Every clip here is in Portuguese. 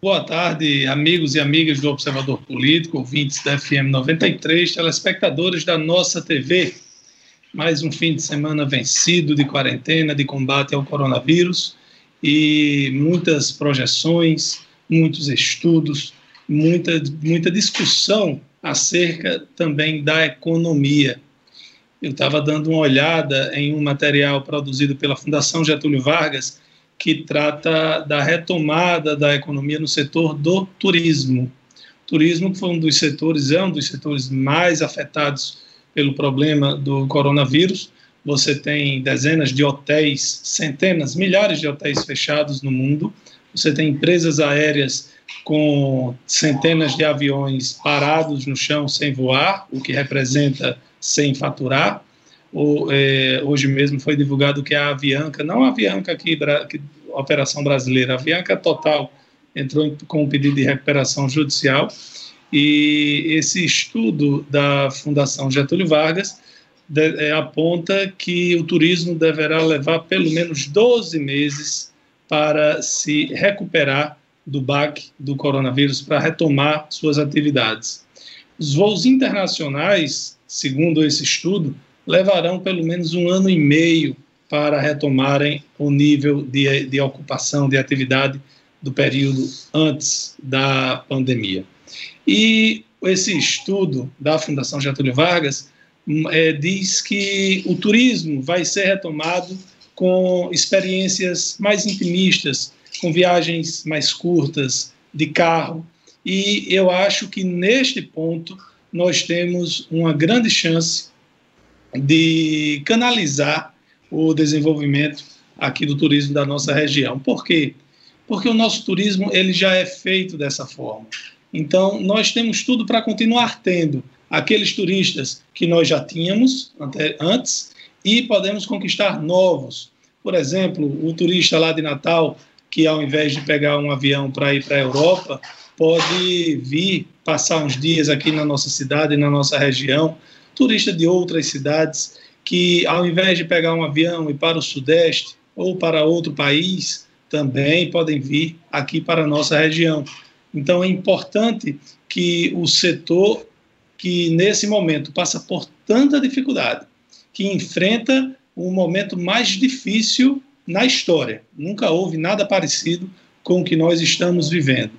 Boa tarde, amigos e amigas do Observador Político, ouvintes da FM 93, telespectadores da nossa TV. Mais um fim de semana vencido de quarentena, de combate ao coronavírus e muitas projeções, muitos estudos, muita, muita discussão acerca também da economia. Eu estava dando uma olhada em um material produzido pela Fundação Getúlio Vargas que trata da retomada da economia no setor do turismo. turismo foi um dos setores, é um dos setores mais afetados pelo problema do coronavírus. Você tem dezenas de hotéis, centenas, milhares de hotéis fechados no mundo. Você tem empresas aéreas com centenas de aviões parados no chão sem voar, o que representa sem faturar. O, é, hoje mesmo foi divulgado que a Avianca, não a Avianca aqui, Operação Brasileira, a Avianca Total entrou com um pedido de recuperação judicial e esse estudo da Fundação Getúlio Vargas de, é, aponta que o turismo deverá levar pelo menos 12 meses para se recuperar do baque do coronavírus, para retomar suas atividades. Os voos internacionais, segundo esse estudo, levarão pelo menos um ano e meio para retomarem o nível de, de ocupação, de atividade do período antes da pandemia. E esse estudo da Fundação Getúlio Vargas é, diz que o turismo vai ser retomado com experiências mais intimistas, com viagens mais curtas, de carro. E eu acho que neste ponto nós temos uma grande chance de canalizar o desenvolvimento aqui do turismo da nossa região. Por quê? Porque o nosso turismo ele já é feito dessa forma. Então, nós temos tudo para continuar tendo aqueles turistas que nós já tínhamos antes e podemos conquistar novos. Por exemplo, o turista lá de Natal, que ao invés de pegar um avião para ir para a Europa, pode vir passar uns dias aqui na nossa cidade, na nossa região, turista de outras cidades que, ao invés de pegar um avião e para o Sudeste ou para outro país, também podem vir aqui para a nossa região. Então, é importante que o setor que, nesse momento, passa por tanta dificuldade, que enfrenta o momento mais difícil na história. Nunca houve nada parecido com o que nós estamos vivendo.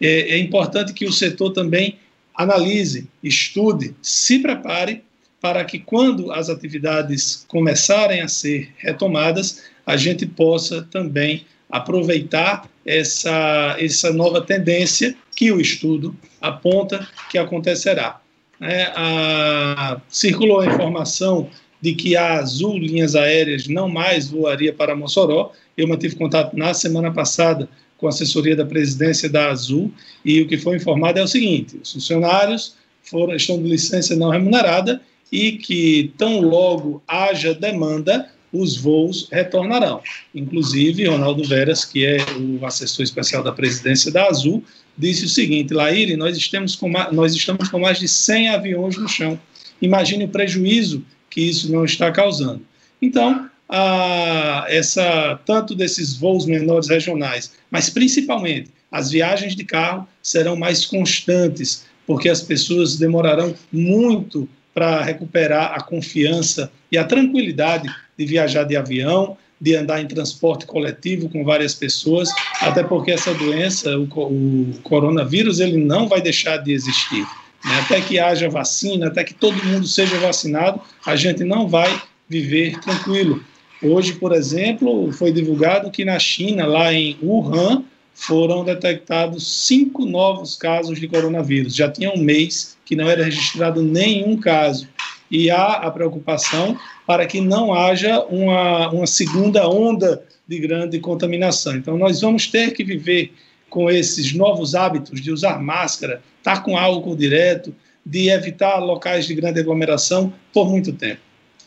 É, é importante que o setor também analise, estude, se prepare para que quando as atividades começarem a ser retomadas, a gente possa também aproveitar essa, essa nova tendência que o estudo aponta que acontecerá. É, a, circulou a informação de que a Azul Linhas Aéreas não mais voaria para Mossoró. Eu mantive contato na semana passada com a assessoria da presidência da Azul e o que foi informado é o seguinte: os funcionários foram, estão de licença não remunerada e que tão logo haja demanda, os voos retornarão. Inclusive, Ronaldo Veras, que é o assessor especial da presidência da Azul, disse o seguinte: Laíre, nós estamos com, nós estamos com mais de 100 aviões no chão. Imagine o prejuízo que isso não está causando. Então, a, essa tanto desses voos menores regionais, mas principalmente as viagens de carro serão mais constantes, porque as pessoas demorarão muito para recuperar a confiança e a tranquilidade de viajar de avião, de andar em transporte coletivo com várias pessoas, até porque essa doença, o, o coronavírus, ele não vai deixar de existir. Né? Até que haja vacina, até que todo mundo seja vacinado, a gente não vai viver tranquilo. Hoje, por exemplo, foi divulgado que na China, lá em Wuhan, foram detectados cinco novos casos de coronavírus. Já tinha um mês que não era registrado nenhum caso. E há a preocupação para que não haja uma, uma segunda onda de grande contaminação. Então, nós vamos ter que viver com esses novos hábitos de usar máscara, estar com álcool direto, de evitar locais de grande aglomeração por muito tempo.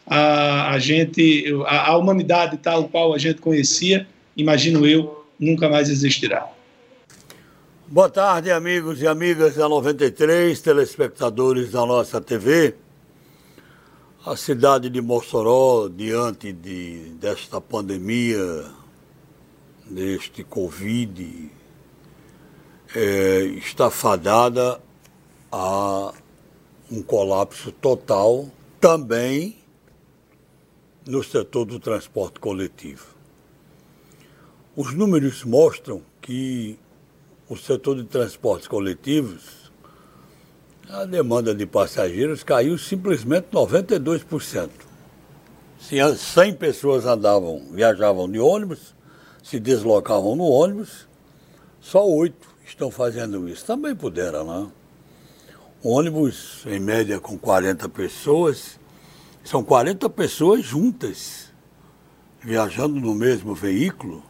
A, a gente, a, a humanidade tal qual a gente conhecia, imagino eu, nunca mais existirá. Boa tarde, amigos e amigas da 93, telespectadores da nossa TV. A cidade de Mossoró, diante de, desta pandemia, deste Covid, é, está fadada a um colapso total também no setor do transporte coletivo. Os números mostram que o setor de transportes coletivos, a demanda de passageiros caiu simplesmente 92%. Se 100 pessoas andavam, viajavam de ônibus, se deslocavam no ônibus, só oito estão fazendo isso. Também puderam, né? ônibus, em média, com 40 pessoas, são 40 pessoas juntas, viajando no mesmo veículo,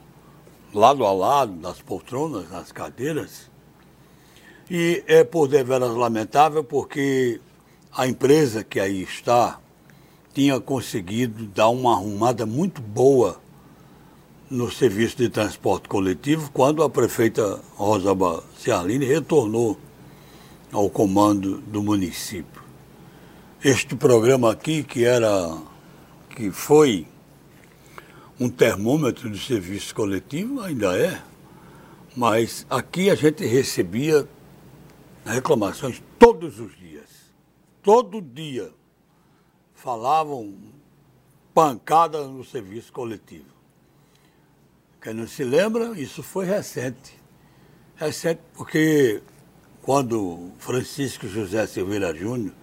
lado a lado, nas poltronas, nas cadeiras. E é por deveras lamentável porque a empresa que aí está tinha conseguido dar uma arrumada muito boa no serviço de transporte coletivo quando a prefeita Rosa Cialini retornou ao comando do município. Este programa aqui, que era, que foi um termômetro de serviço coletivo, ainda é, mas aqui a gente recebia reclamações todos os dias. Todo dia falavam pancada no serviço coletivo. Quem não se lembra, isso foi recente. Recente porque quando Francisco José Silveira Júnior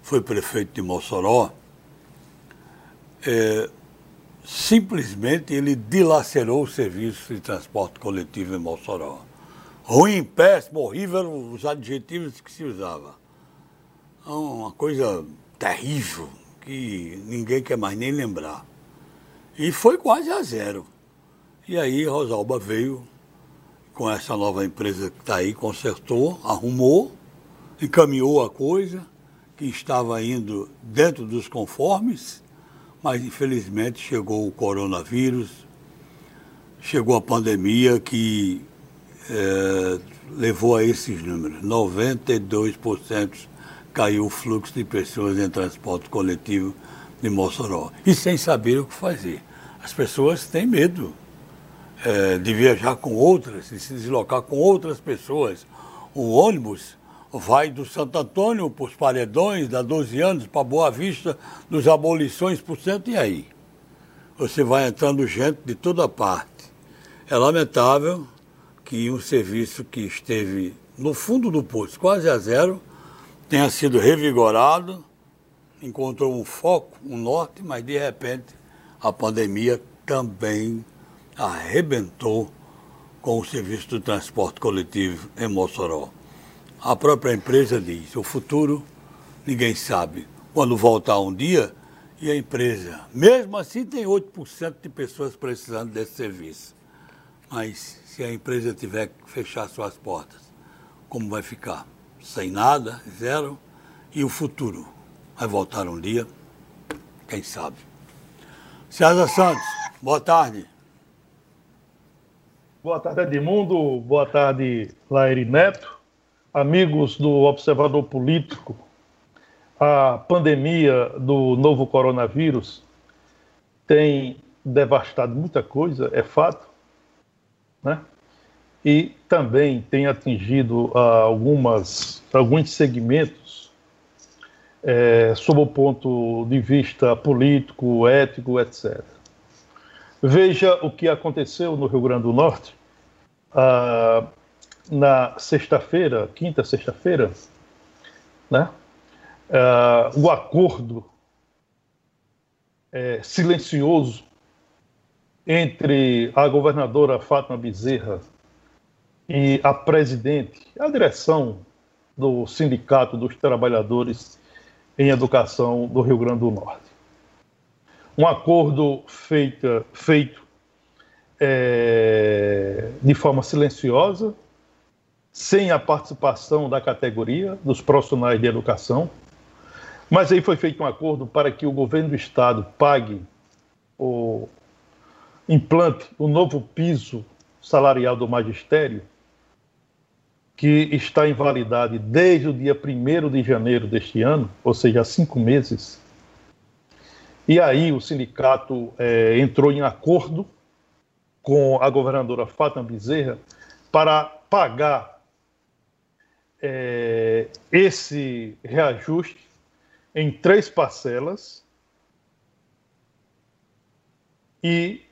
foi prefeito de Mossoró, é, simplesmente ele dilacerou o serviço de transporte coletivo em Mossoró. Ruim, péssimo, horrível, os adjetivos que se usava. É uma coisa terrível que ninguém quer mais nem lembrar. E foi quase a zero. E aí Rosalba veio com essa nova empresa que está aí, consertou, arrumou, encaminhou a coisa, que estava indo dentro dos conformes, mas infelizmente chegou o coronavírus, chegou a pandemia que é, levou a esses números. 92% caiu o fluxo de pessoas em transporte coletivo de Mossoró. E sem saber o que fazer. As pessoas têm medo é, de viajar com outras, de se deslocar com outras pessoas. O ônibus vai do Santo Antônio para os Paredões, da 12 anos para Boa Vista, dos Abolições por cento, e aí? Você vai entrando gente de toda parte. É lamentável que um serviço que esteve no fundo do poço, quase a zero, tenha sido revigorado, encontrou um foco, um norte, mas de repente a pandemia também arrebentou com o serviço do transporte coletivo em Mossoró. A própria empresa diz: o futuro ninguém sabe. Quando voltar um dia, e a empresa, mesmo assim, tem 8% de pessoas precisando desse serviço. Mas se a empresa tiver que fechar suas portas, como vai ficar? Sem nada, zero. E o futuro? Vai voltar um dia? Quem sabe? César Santos, boa tarde. Boa tarde, Edmundo. Boa tarde, Laire Neto. Amigos do Observador Político, a pandemia do novo coronavírus tem devastado muita coisa, é fato, né? E também tem atingido ah, algumas, alguns segmentos é, sob o ponto de vista político, ético, etc. Veja o que aconteceu no Rio Grande do Norte ah, na sexta-feira, quinta sexta-feira, né? Ah, o acordo é, silencioso entre a governadora Fátima Bezerra e a presidente, a direção do Sindicato dos Trabalhadores em Educação do Rio Grande do Norte. Um acordo feita, feito é, de forma silenciosa, sem a participação da categoria, dos profissionais de educação. Mas aí foi feito um acordo para que o governo do estado pague o implante o novo piso salarial do magistério, que está em validade desde o dia 1 de janeiro deste ano, ou seja, há cinco meses. E aí o sindicato é, entrou em acordo com a governadora Fátima Bezerra para pagar é, esse reajuste em três parcelas e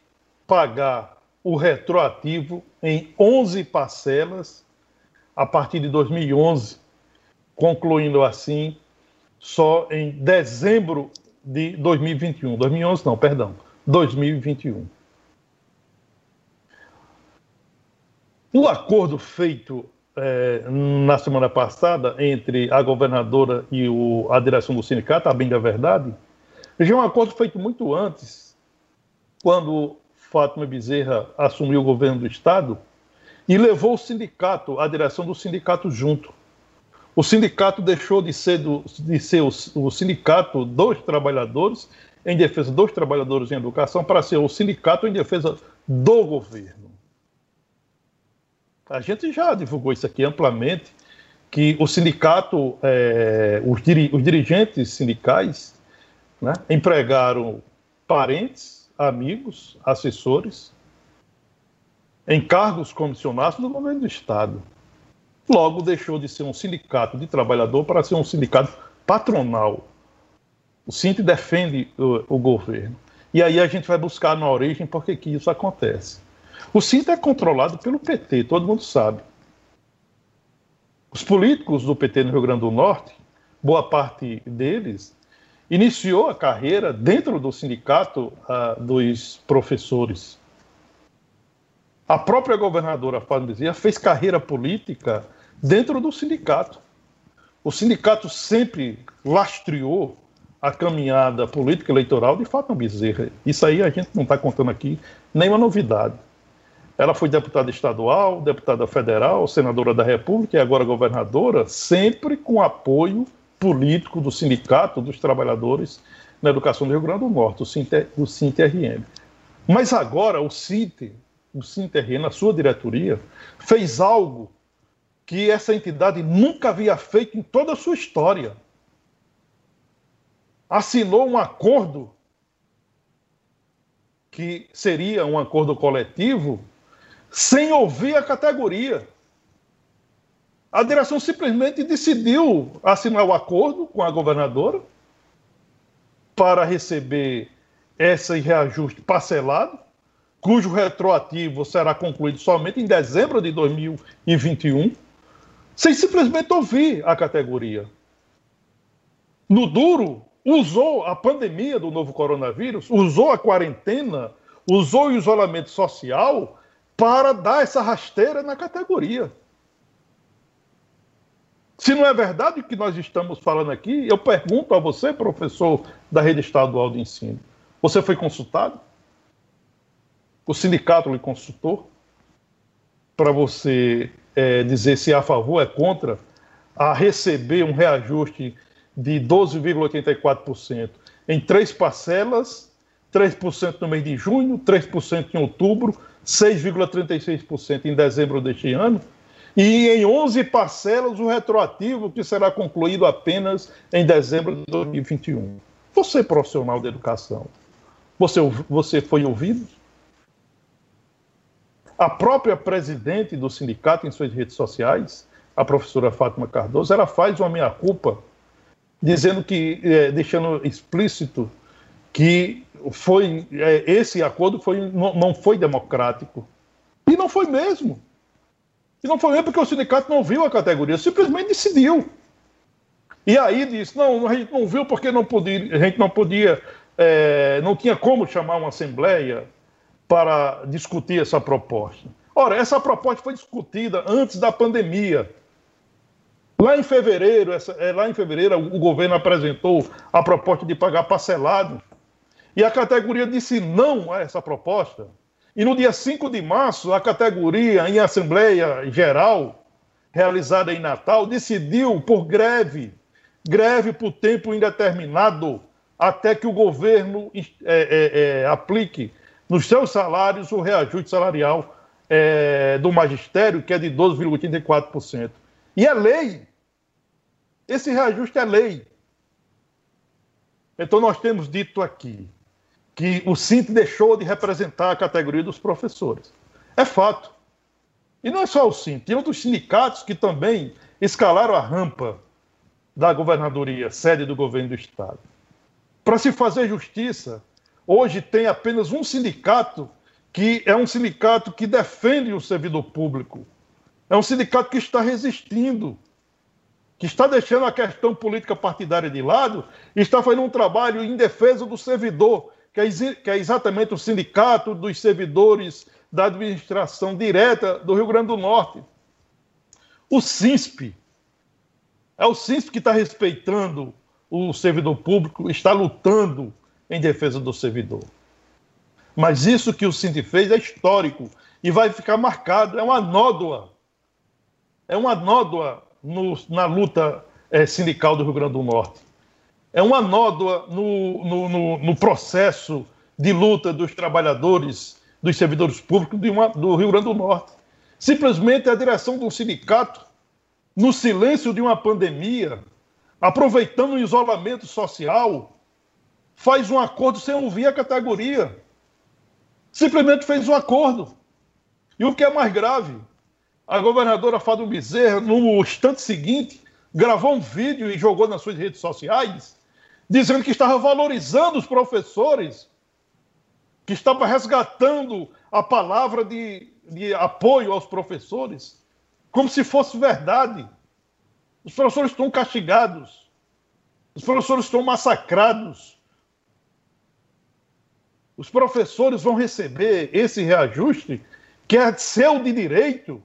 pagar o retroativo em 11 parcelas a partir de 2011, concluindo assim só em dezembro de 2021. 2011 não, perdão, 2021. O acordo feito é, na semana passada entre a governadora e o, a direção do sindicato, a bem da verdade, já é um acordo feito muito antes, quando Fátima Bezerra assumiu o governo do Estado e levou o sindicato, a direção do sindicato junto. O sindicato deixou de ser, do, de ser o, o sindicato dos trabalhadores em defesa dos trabalhadores em educação para ser o sindicato em defesa do governo. A gente já divulgou isso aqui amplamente, que o sindicato, é, os, diri os, dirigentes sindicais né, empregaram parentes, amigos, assessores em cargos comissionados do governo do Estado. Logo, deixou de ser um sindicato de trabalhador para ser um sindicato patronal. O Sinti defende o, o governo. E aí a gente vai buscar na origem por que isso acontece. O Sinta é controlado pelo PT, todo mundo sabe. Os políticos do PT no Rio Grande do Norte, boa parte deles, iniciou a carreira dentro do sindicato uh, dos professores. A própria governadora Fábio Bezerra fez carreira política dentro do sindicato. O sindicato sempre lastreou a caminhada política eleitoral de Fátima Bezerra. Isso aí a gente não está contando aqui nenhuma novidade. Ela foi deputada estadual, deputada federal, senadora da República e agora governadora, sempre com apoio político do Sindicato dos Trabalhadores na Educação do Rio Grande do Norte, o SINTRM. Mas agora o SINT, o SINTRM, na sua diretoria, fez algo que essa entidade nunca havia feito em toda a sua história. Assinou um acordo que seria um acordo coletivo sem ouvir a categoria. A direção simplesmente decidiu assinar o acordo com a governadora para receber esse reajuste parcelado, cujo retroativo será concluído somente em dezembro de 2021, sem simplesmente ouvir a categoria. No duro, usou a pandemia do novo coronavírus, usou a quarentena, usou o isolamento social para dar essa rasteira na categoria. Se não é verdade o que nós estamos falando aqui, eu pergunto a você, professor da rede estadual de ensino: você foi consultado? O sindicato lhe consultou para você é, dizer se é a favor, é contra a receber um reajuste de 12,84% em três parcelas, 3% no mês de junho, 3% em outubro, 6,36% em dezembro deste ano, e em 11 parcelas o retroativo, que será concluído apenas em dezembro de 2021. Você, profissional da educação, você, você foi ouvido? A própria presidente do sindicato, em suas redes sociais, a professora Fátima Cardoso, ela faz uma meia-culpa, dizendo que, é, deixando explícito que foi é, esse acordo foi, não, não foi democrático. E não foi mesmo. E não foi mesmo porque o sindicato não viu a categoria, simplesmente decidiu. E aí disse, não, a gente não viu porque não podia, a gente não podia, é, não tinha como chamar uma assembleia para discutir essa proposta. Ora, essa proposta foi discutida antes da pandemia. Lá em fevereiro, essa, é, lá em fevereiro, o governo apresentou a proposta de pagar parcelado e a categoria disse não a essa proposta. E no dia 5 de março, a categoria, em Assembleia Geral, realizada em Natal, decidiu por greve greve por tempo indeterminado, até que o governo é, é, é, aplique nos seus salários o reajuste salarial é, do magistério, que é de 12,84%. E é lei. Esse reajuste é lei. Então, nós temos dito aqui que o Cinti deixou de representar a categoria dos professores. É fato. E não é só o Cinti, tem outros sindicatos que também escalaram a rampa da governadoria, sede do governo do Estado. Para se fazer justiça, hoje tem apenas um sindicato que é um sindicato que defende o servidor público. É um sindicato que está resistindo, que está deixando a questão política partidária de lado e está fazendo um trabalho em defesa do servidor, que é, que é exatamente o sindicato dos servidores da administração direta do Rio Grande do Norte. O SINSP. É o SINSP que está respeitando o servidor público, está lutando em defesa do servidor. Mas isso que o Cinti fez é histórico e vai ficar marcado, é uma nódoa. É uma nódoa no, na luta é, sindical do Rio Grande do Norte. É uma nódoa no, no, no, no processo de luta dos trabalhadores, dos servidores públicos uma, do Rio Grande do Norte. Simplesmente a direção do sindicato, no silêncio de uma pandemia, aproveitando o isolamento social, faz um acordo sem ouvir a categoria simplesmente fez um acordo. E o que é mais grave, a governadora Fábio Bezerra, no instante seguinte, gravou um vídeo e jogou nas suas redes sociais, dizendo que estava valorizando os professores, que estava resgatando a palavra de, de apoio aos professores, como se fosse verdade. Os professores estão castigados, os professores estão massacrados, os professores vão receber esse reajuste, que é seu de direito,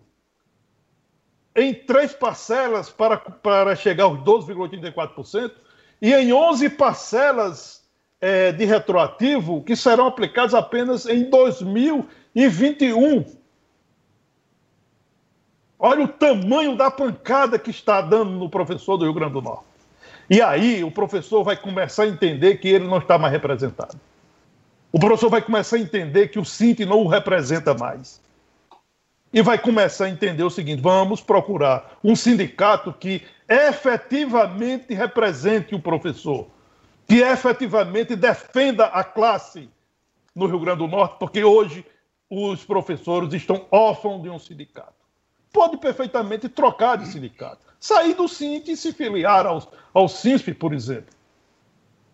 em três parcelas para, para chegar aos 12,84%, e em 11 parcelas é, de retroativo, que serão aplicadas apenas em 2021. Olha o tamanho da pancada que está dando no professor do Rio Grande do Norte. E aí o professor vai começar a entender que ele não está mais representado o professor vai começar a entender que o Cinti não o representa mais. E vai começar a entender o seguinte: vamos procurar um sindicato que efetivamente represente o professor, que efetivamente defenda a classe no Rio Grande do Norte, porque hoje os professores estão órfãos de um sindicato. Pode perfeitamente trocar de sindicato, sair do Cinti e se filiar ao, ao CINSP, por exemplo.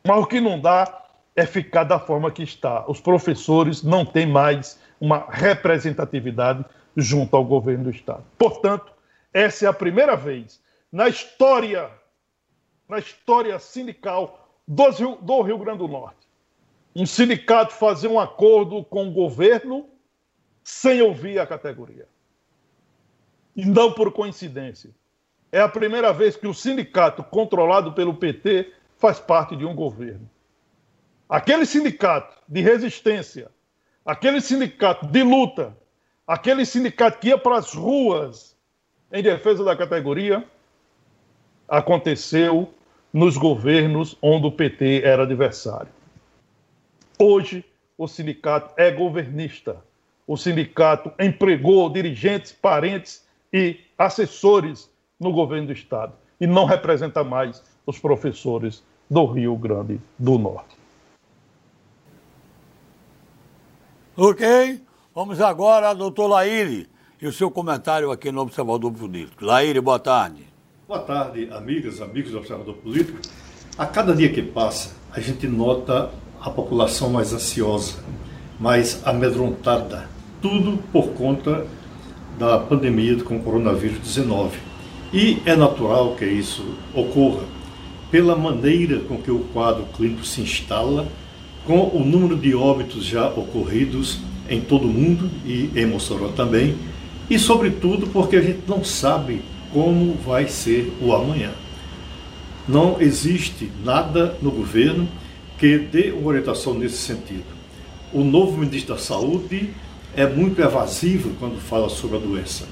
Mas o que não dá é ficar da forma que está. Os professores não têm mais uma representatividade junto ao governo do Estado. Portanto, essa é a primeira vez na história, na história sindical do Rio, do Rio Grande do Norte, um sindicato fazer um acordo com o governo sem ouvir a categoria. E não por coincidência. É a primeira vez que o sindicato controlado pelo PT faz parte de um governo. Aquele sindicato de resistência, aquele sindicato de luta, aquele sindicato que ia para as ruas em defesa da categoria, aconteceu nos governos onde o PT era adversário. Hoje, o sindicato é governista. O sindicato empregou dirigentes, parentes e assessores no governo do Estado e não representa mais os professores do Rio Grande do Norte. Ok? Vamos agora, doutor Laíre, e o seu comentário aqui no Observador Político. Laíre, boa tarde. Boa tarde, amigas, amigos do Observador Político. A cada dia que passa, a gente nota a população mais ansiosa, mais amedrontada, tudo por conta da pandemia com o coronavírus 19. E é natural que isso ocorra pela maneira com que o quadro clínico se instala com o número de óbitos já ocorridos em todo o mundo e em Mossoró também, e sobretudo porque a gente não sabe como vai ser o amanhã. Não existe nada no governo que dê uma orientação nesse sentido. O novo ministro da Saúde é muito evasivo quando fala sobre a doença.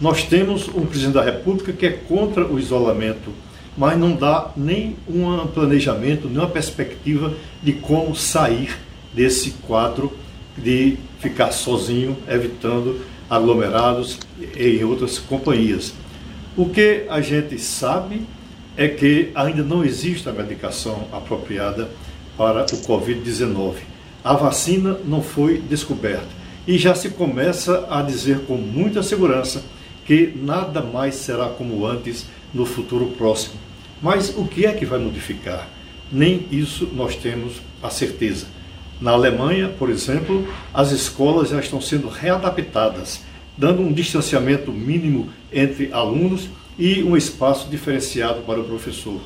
Nós temos um presidente da República que é contra o isolamento mas não dá nem um planejamento, nem uma perspectiva de como sair desse quadro de ficar sozinho, evitando aglomerados em outras companhias. O que a gente sabe é que ainda não existe a medicação apropriada para o Covid-19. A vacina não foi descoberta e já se começa a dizer com muita segurança que nada mais será como antes no futuro próximo. Mas o que é que vai modificar? Nem isso nós temos a certeza. Na Alemanha, por exemplo, as escolas já estão sendo readaptadas, dando um distanciamento mínimo entre alunos e um espaço diferenciado para o professor.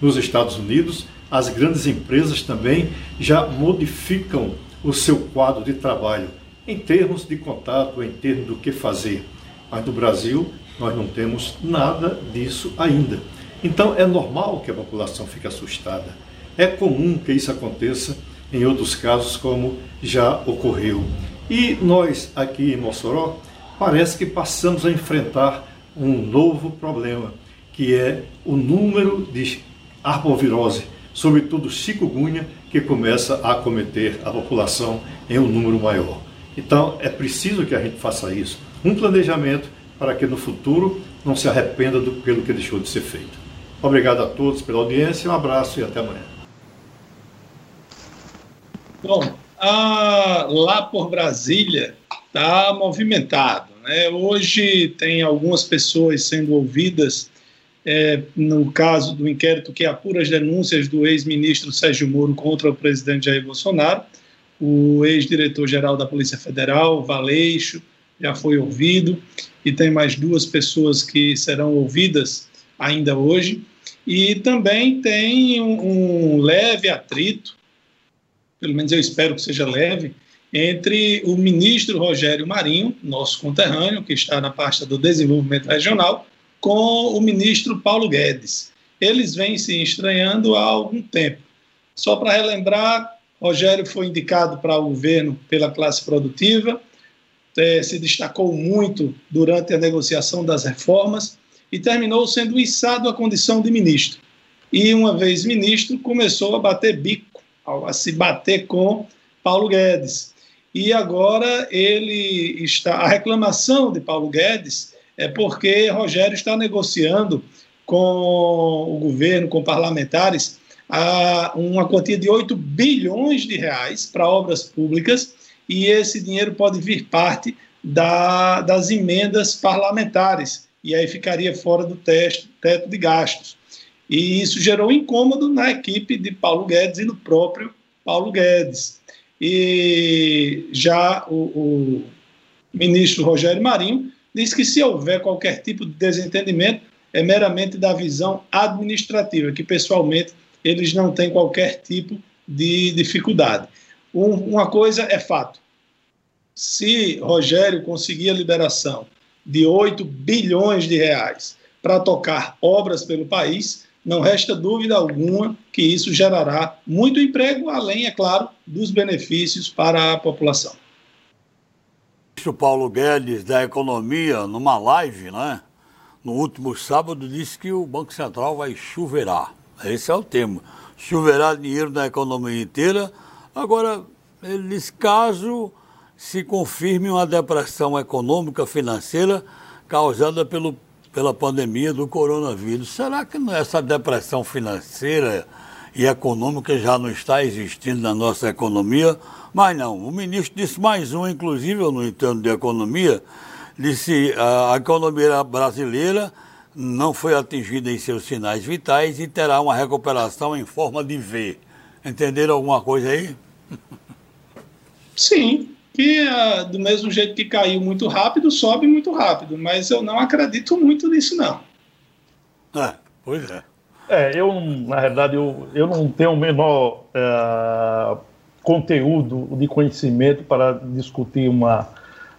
Nos Estados Unidos, as grandes empresas também já modificam o seu quadro de trabalho em termos de contato, em termos do que fazer. Mas no Brasil, nós não temos nada disso ainda. Então é normal que a população fique assustada. É comum que isso aconteça em outros casos, como já ocorreu. E nós aqui em Mossoró, parece que passamos a enfrentar um novo problema, que é o número de arbovirose, sobretudo chikungunya, que começa a acometer a população em um número maior. Então, é preciso que a gente faça isso, um planejamento para que no futuro não se arrependa do, pelo que deixou de ser feito. Obrigado a todos pela audiência, um abraço e até amanhã. Bom, a, lá por Brasília está movimentado. Né? Hoje tem algumas pessoas sendo ouvidas é, no caso do inquérito que apura as denúncias do ex-ministro Sérgio Moro contra o presidente Jair Bolsonaro. O ex-diretor-geral da Polícia Federal, Valeixo, já foi ouvido, e tem mais duas pessoas que serão ouvidas ainda hoje. E também tem um, um leve atrito, pelo menos eu espero que seja leve, entre o ministro Rogério Marinho, nosso conterrâneo, que está na pasta do desenvolvimento regional, com o ministro Paulo Guedes. Eles vêm se estranhando há algum tempo. Só para relembrar, Rogério foi indicado para o governo pela classe produtiva, é, se destacou muito durante a negociação das reformas e terminou sendo içado à condição de ministro. E, uma vez ministro, começou a bater bico, a se bater com Paulo Guedes e agora ele está. A reclamação de Paulo Guedes é porque Rogério está negociando com o governo, com parlamentares, a, uma quantia de 8 bilhões de reais para obras públicas, e esse dinheiro pode vir parte da, das emendas parlamentares, e aí ficaria fora do teto, teto de gastos. E isso gerou incômodo na equipe de Paulo Guedes e no próprio Paulo Guedes. E já o, o ministro Rogério Marinho diz que se houver qualquer tipo de desentendimento, é meramente da visão administrativa, que pessoalmente eles não têm qualquer tipo de dificuldade. Um, uma coisa é fato: se Rogério conseguir a liberação de 8 bilhões de reais para tocar obras pelo país, não resta dúvida alguma que isso gerará muito emprego, além, é claro, dos benefícios para a população. O Paulo Guedes, da Economia, numa live, né, no último sábado, disse que o Banco Central vai chuveirar. Esse é o tema. Chuveirar dinheiro na economia inteira. Agora, ele caso se confirme uma depressão econômica financeira causada pelo pela pandemia do coronavírus. Será que essa depressão financeira e econômica já não está existindo na nossa economia? Mas não, o ministro disse mais um, inclusive eu não entendo de economia, disse a economia brasileira não foi atingida em seus sinais vitais e terá uma recuperação em forma de V. Entenderam alguma coisa aí? Sim, que uh, do mesmo jeito que caiu muito rápido, sobe muito rápido. Mas eu não acredito muito nisso, não. É, pois é. É, eu, na verdade, eu, eu não tenho o menor uh, conteúdo de conhecimento para discutir uma,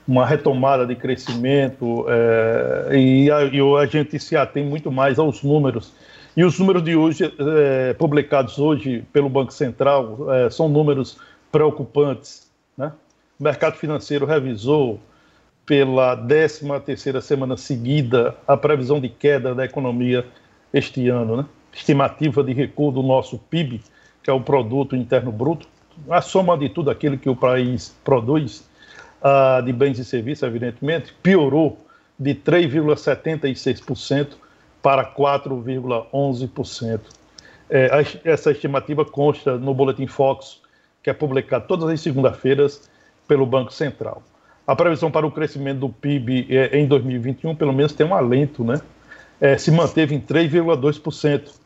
uma retomada de crescimento uh, e a, e a gente se atém muito mais aos números. E os números de hoje, uh, publicados hoje pelo Banco Central, são números preocupantes, né? O mercado financeiro revisou pela 13 terceira semana seguida a previsão de queda da economia este ano, né? Estimativa de recuo do nosso PIB, que é o produto interno bruto, a soma de tudo aquilo que o país produz uh, de bens e serviços, evidentemente, piorou de 3,76% para 4,11%. É, essa estimativa consta no Boletim Fox, que é publicado todas as segunda-feiras pelo Banco Central. a previsão para o crescimento do PIB é, em 2021, pelo menos, tem um alento, né? É, se manteve em 3,2%.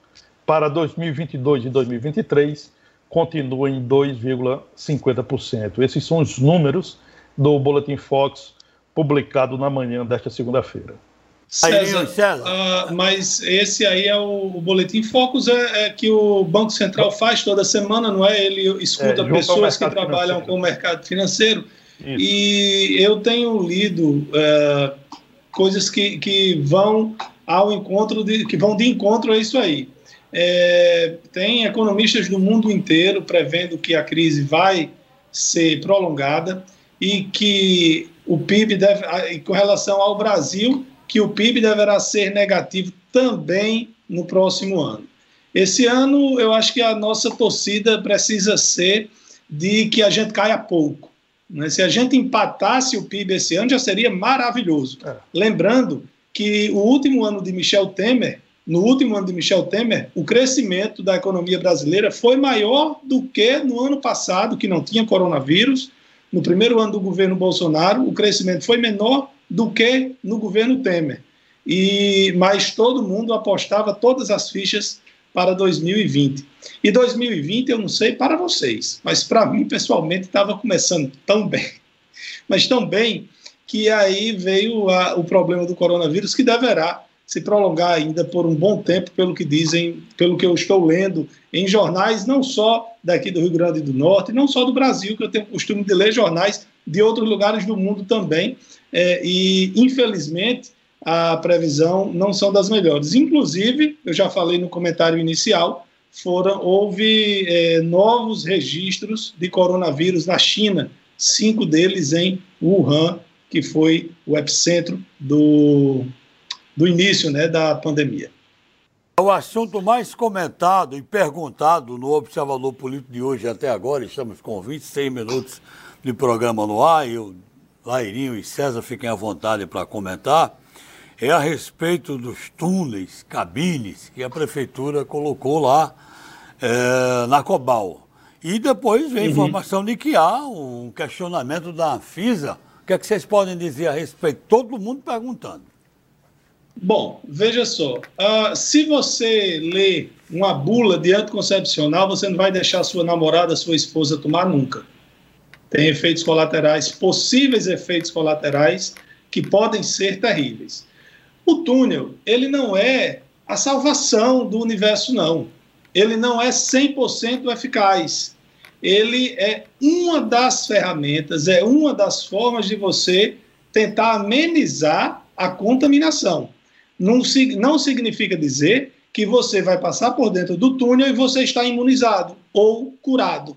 Para 2022 e 2023, continua em 2,50%. Esses são os números do Boletim Fox publicado na manhã desta segunda-feira. César, César. Uh, mas esse aí é o, o Boletim Focus, é, é, que o Banco Central faz toda semana, não é? Ele escuta é, pessoas que trabalham financeiro. com o mercado financeiro. Isso. E eu tenho lido uh, coisas que, que vão ao encontro de, que vão de encontro a isso aí. É, tem economistas do mundo inteiro prevendo que a crise vai ser prolongada e que o PIB deve, com relação ao Brasil, que o PIB deverá ser negativo também no próximo ano. Esse ano, eu acho que a nossa torcida precisa ser de que a gente caia pouco. Né? Se a gente empatasse o PIB esse ano, já seria maravilhoso. É. Lembrando que o último ano de Michel Temer, no último ano de Michel Temer, o crescimento da economia brasileira foi maior do que no ano passado, que não tinha coronavírus. No primeiro ano do governo Bolsonaro, o crescimento foi menor do que no governo Temer. E mas todo mundo apostava todas as fichas para 2020. E 2020 eu não sei para vocês, mas para mim pessoalmente estava começando tão bem, mas tão bem que aí veio a, o problema do coronavírus que deverá se prolongar ainda por um bom tempo, pelo que dizem, pelo que eu estou lendo em jornais, não só daqui do Rio Grande do Norte, não só do Brasil, que eu tenho o costume de ler jornais de outros lugares do mundo também, é, e infelizmente a previsão não são das melhores. Inclusive, eu já falei no comentário inicial, foram houve é, novos registros de coronavírus na China, cinco deles em Wuhan, que foi o epicentro do, do início né, da pandemia. O assunto mais comentado e perguntado no Observador Político de hoje até agora, estamos com 26 minutos de programa no ar, eu, Lairinho e César fiquem à vontade para comentar, é a respeito dos túneis, cabines que a prefeitura colocou lá é, na Cobal. E depois vem a uhum. informação de que há um questionamento da Anfisa. O que é que vocês podem dizer a respeito? Todo mundo perguntando. Bom, veja só. Uh, se você lê uma bula de anticoncepcional, você não vai deixar sua namorada, sua esposa tomar nunca. Tem efeitos colaterais, possíveis efeitos colaterais, que podem ser terríveis. O túnel, ele não é a salvação do universo, não. Ele não é 100% eficaz. Ele é uma das ferramentas, é uma das formas de você tentar amenizar a contaminação não, não significa dizer que você vai passar por dentro do túnel e você está imunizado ou curado.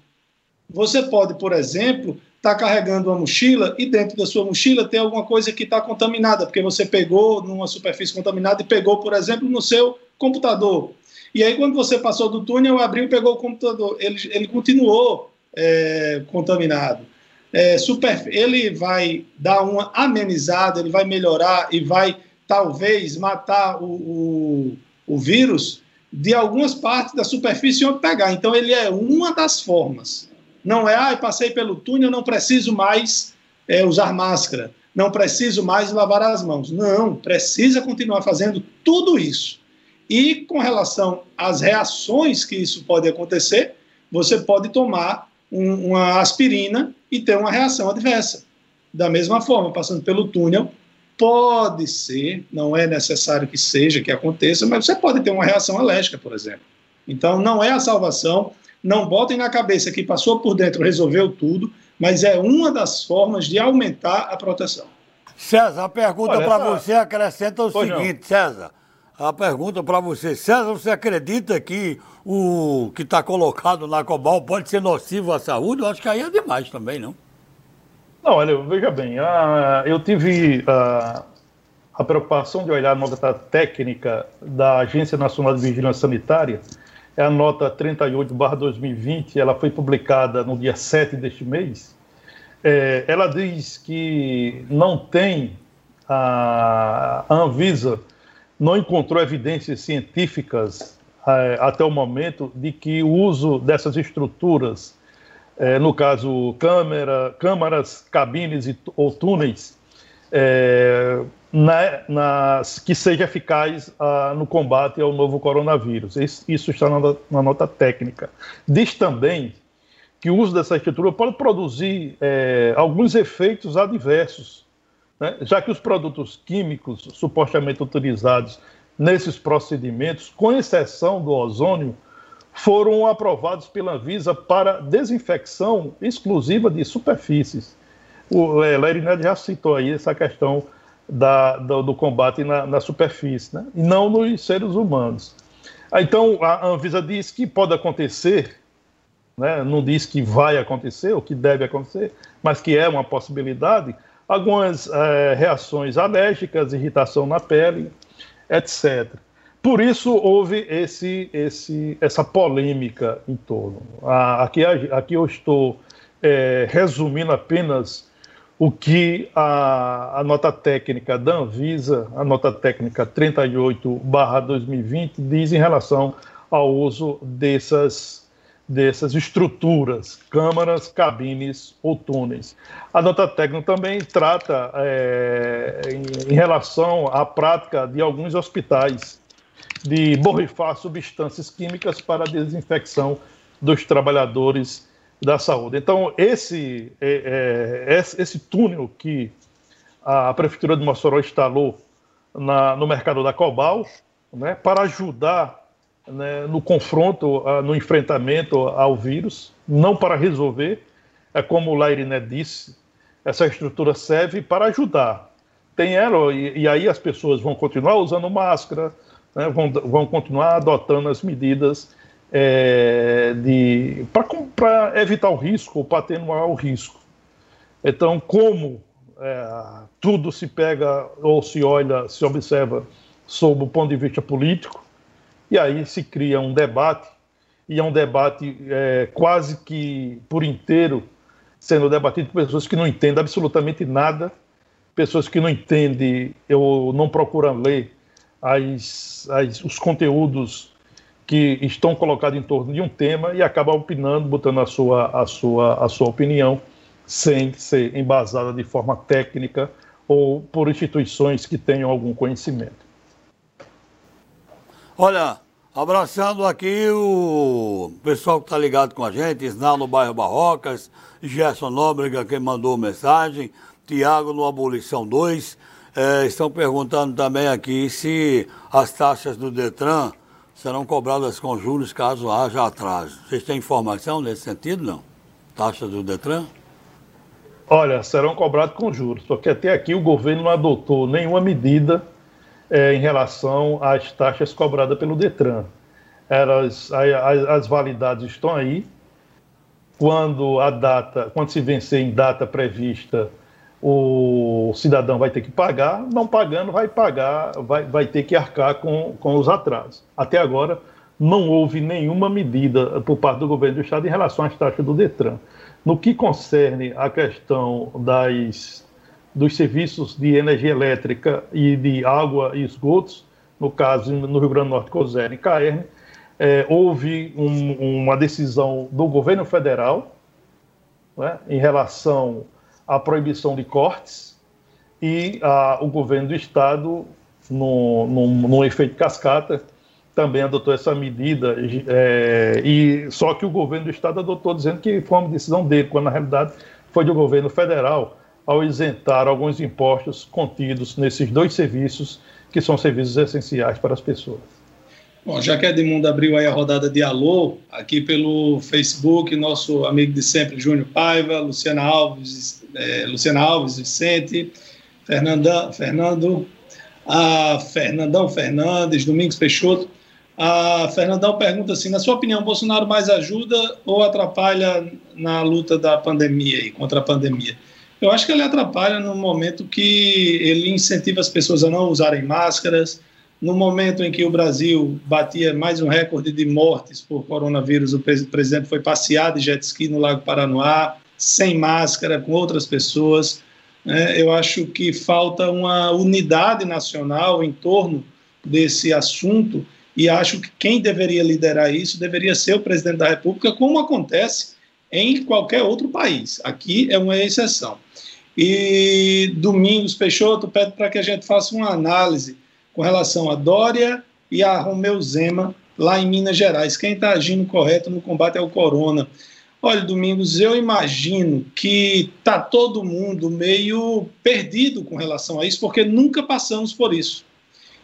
Você pode, por exemplo, estar tá carregando uma mochila e dentro da sua mochila tem alguma coisa que está contaminada, porque você pegou numa superfície contaminada e pegou, por exemplo, no seu computador. E aí, quando você passou do túnel, abriu e pegou o computador. Ele, ele continuou é, contaminado. É, super, ele vai dar uma amenizada, ele vai melhorar e vai talvez matar o, o, o vírus de algumas partes da superfície onde pegar. Então, ele é uma das formas. Não é, ah, passei pelo túnel, não preciso mais é, usar máscara, não preciso mais lavar as mãos. Não, precisa continuar fazendo tudo isso. E com relação às reações que isso pode acontecer, você pode tomar um, uma aspirina e ter uma reação adversa. Da mesma forma, passando pelo túnel, Pode ser, não é necessário que seja, que aconteça, mas você pode ter uma reação alérgica, por exemplo. Então, não é a salvação. Não botem na cabeça que passou por dentro, resolveu tudo, mas é uma das formas de aumentar a proteção. César, a pergunta para você acrescenta o pois seguinte, não. César. A pergunta para você, César, você acredita que o que está colocado na Cobal pode ser nocivo à saúde? Eu acho que aí é demais também, não? Não, olha, veja bem, uh, eu tive uh, a preocupação de olhar a nota técnica da Agência Nacional de Vigilância Sanitária, é a nota 38-2020, ela foi publicada no dia 7 deste mês. É, ela diz que não tem, a, a Anvisa não encontrou evidências científicas é, até o momento de que o uso dessas estruturas é, no caso, câmera, câmaras, cabines e, ou túneis, é, na, nas, que seja eficaz ah, no combate ao novo coronavírus. Isso, isso está na, na, nota técnica. Diz também que o uso dessa estrutura pode produzir é, alguns efeitos adversos, né? já que os produtos químicos supostamente utilizados nesses procedimentos, com exceção do ozônio, foram aprovados pela Anvisa para desinfecção exclusiva de superfícies. O é, Lerinete já citou aí essa questão da, do, do, combate na, na superfície, né? e não nos seres humanos. Ah, então, a Anvisa diz que pode acontecer, né? não diz que vai acontecer, ou que deve acontecer, mas que é uma possibilidade, algumas é, reações alérgicas, irritação na pele, etc. Por isso houve esse, esse, essa polêmica em torno. Aqui, aqui eu estou é, resumindo apenas o que a, a, nota técnica da Anvisa, a nota técnica 38/2020, diz em relação ao uso dessas, dessas estruturas, câmaras, cabines ou túneis. A nota técnica também trata é, em, em relação à prática de alguns hospitais de borrifar substâncias químicas para desinfecção dos trabalhadores da saúde. Então, esse, é, é, esse túnel que a Prefeitura de Mossoró instalou na, no mercado da Cobal, né, para ajudar né, no confronto, no enfrentamento ao vírus, não para resolver, é como o Lairiné disse, essa estrutura serve para ajudar. Tem ela, e, e aí as pessoas vão continuar usando máscara, né, vão, vão continuar adotando as medidas é, para evitar o risco ou para atenuar o risco. Então, como é, tudo se pega ou se olha, se observa sob o ponto de vista político, e aí se cria um debate, e é um debate é, quase que por inteiro sendo debatido por pessoas que não entendem absolutamente nada, pessoas que não entendem ou não procuram ler as, as, os conteúdos que estão colocados em torno de um tema e acaba opinando, botando a sua, a sua, a sua opinião sem ser embasada de forma técnica ou por instituições que tenham algum conhecimento. Olha, abraçando aqui o pessoal que está ligado com a gente, Isnal no bairro Barrocas, Gerson Nóbrega, quem mandou mensagem, Tiago no Abolição 2, é, estão perguntando também aqui se as taxas do Detran serão cobradas com juros caso haja atraso. Vocês têm informação nesse sentido, não? Taxas do Detran? Olha, serão cobradas com juros, porque até aqui o governo não adotou nenhuma medida é, em relação às taxas cobradas pelo Detran. Elas, as, as validades estão aí. Quando a data, quando se vencer em data prevista o cidadão vai ter que pagar, não pagando, vai pagar, vai, vai ter que arcar com, com os atrasos. Até agora, não houve nenhuma medida por parte do governo do Estado em relação às taxas do Detran. No que concerne a questão das, dos serviços de energia elétrica e de água e esgotos, no caso no Rio Grande do Norte, COSER e CAERN, é, houve um, uma decisão do governo federal né, em relação a proibição de cortes e a, o governo do estado, no, no, no, efeito cascata, também adotou essa medida, é, e só que o governo do estado adotou dizendo que foi uma decisão dele, quando na realidade foi do governo federal, ao isentar alguns impostos contidos nesses dois serviços, que são serviços essenciais para as pessoas. Bom, já que Edmundo abriu aí a rodada de alô, aqui pelo Facebook, nosso amigo de sempre, Júnior Paiva, Luciana Alves, é, Luciana Alves, Vicente, Fernanda, Fernando, a Fernandão Fernandes, Domingos Peixoto. A Fernandão pergunta assim: na sua opinião, Bolsonaro mais ajuda ou atrapalha na luta da pandemia e contra a pandemia? Eu acho que ele atrapalha no momento que ele incentiva as pessoas a não usarem máscaras, no momento em que o Brasil batia mais um recorde de mortes por coronavírus, o presidente foi passear de jet ski no Lago Paranoá, sem máscara, com outras pessoas. É, eu acho que falta uma unidade nacional em torno desse assunto e acho que quem deveria liderar isso deveria ser o presidente da República, como acontece em qualquer outro país. Aqui é uma exceção. E Domingos Peixoto pede para que a gente faça uma análise com relação a Dória e a Romeu Zema, lá em Minas Gerais. Quem está agindo correto no combate ao corona? Olha, Domingos, eu imagino que está todo mundo meio perdido com relação a isso, porque nunca passamos por isso.